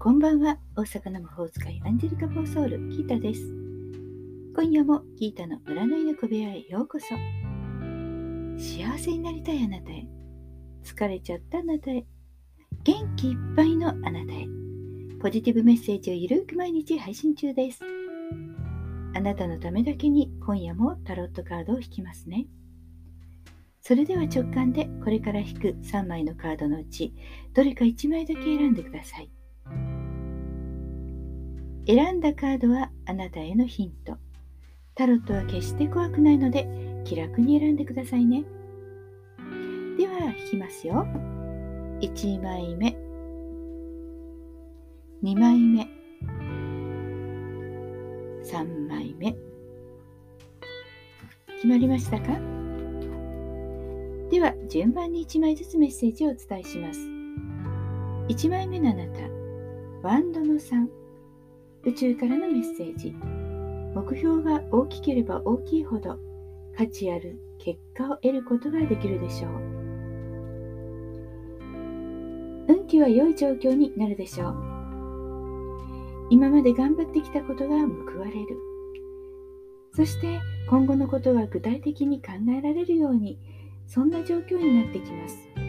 こんばんは、大阪の魔法使いアンジェリカ・フォーソール、ギータです。今夜もギータの占いの小部屋へようこそ。幸せになりたいあなたへ、疲れちゃったあなたへ、元気いっぱいのあなたへ、ポジティブメッセージをゆるく毎日配信中です。あなたのためだけに今夜もタロットカードを引きますね。それでは直感でこれから引く3枚のカードのうちどれか1枚だけ選んでください。選んだカードはあなたへのヒント。タロットは決して怖くないので気楽に選んでくださいね。では引きますよ。1枚目、2枚目、3枚目。決まりましたか？では順番に1枚ずつメッセージをお伝えします。1枚目のあなた、ワンドの3。宇宙からのメッセージ。目標が大きければ大きいほど価値ある結果を得ることができるでしょう。運気は良い状況になるでしょう。今まで頑張ってきたことが報われる。そして今後のことが具体的に考えられるようにそんな状況になってきます。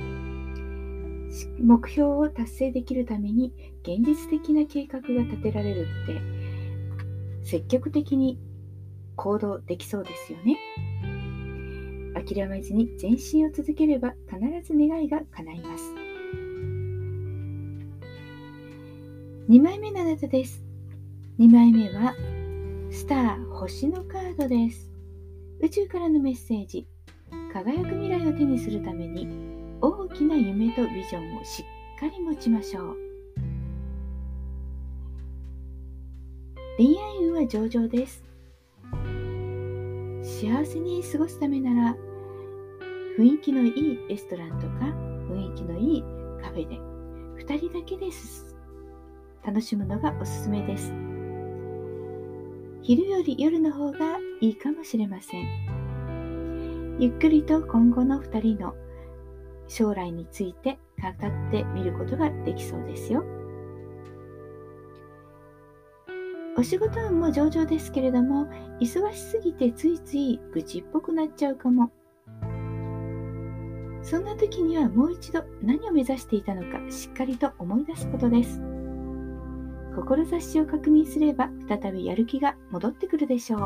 目標を達成できるために現実的な計画が立てられるって積極的に行動できそうですよね。諦めずに前進を続ければ必ず願いが叶います。2枚目のあなたです。2枚目はスター星のカードです。宇宙からのメッセージ。輝く未来を手にするためにきな夢とビジョンをしっかり持ちましょう。恋愛運は上々です。幸せに過ごすためなら雰囲気のいいレストランとか雰囲気のいいカフェで2人だけです。楽しむのがおすすめです。昼より夜の方がいいかもしれません。ゆっくりと今後の2人の将来について語ってみることができそうですよ。お仕事運も上々ですけれども、忙しすぎてついつい愚痴っぽくなっちゃうかも。そんな時にはもう一度何を目指していたのかしっかりと思い出すことです。志を確認すれば再びやる気が戻ってくるでしょう。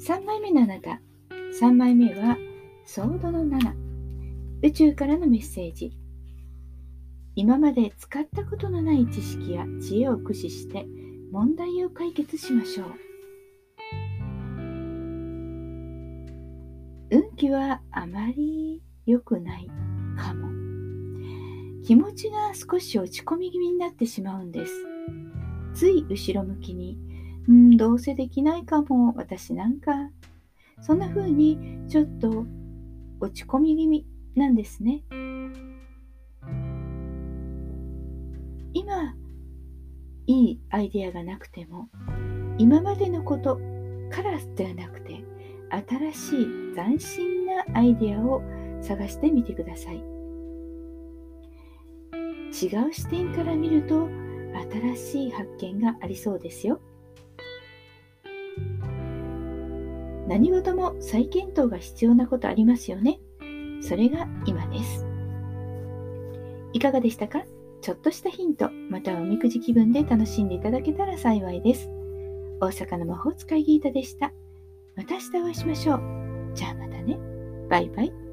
3枚目のあなた。3枚目はソードの7宇宙からのメッセージ。今まで使ったことのない知識や知恵を駆使して問題を解決しましょう。運気はあまり良くない。かも。気持ちが少し落ち込み気味になってしまうんです。つい後ろ向きにうんどうせできないかも。私なんか。そんな風にちょっと落ち込み気味なんですね。今いいアイデアがなくても今までのことからではなくて新しい斬新なアイデアを探してみてください違う視点から見ると新しい発見がありそうですよ何事も再検討が必要なことありますよね。それが今です。いかがでしたか？ちょっとしたヒント、またはおみくじ気分で楽しんでいただけたら幸いです。大阪の魔法使いギータでした。また明日お会いしましょう。じゃあまたね。バイバイ。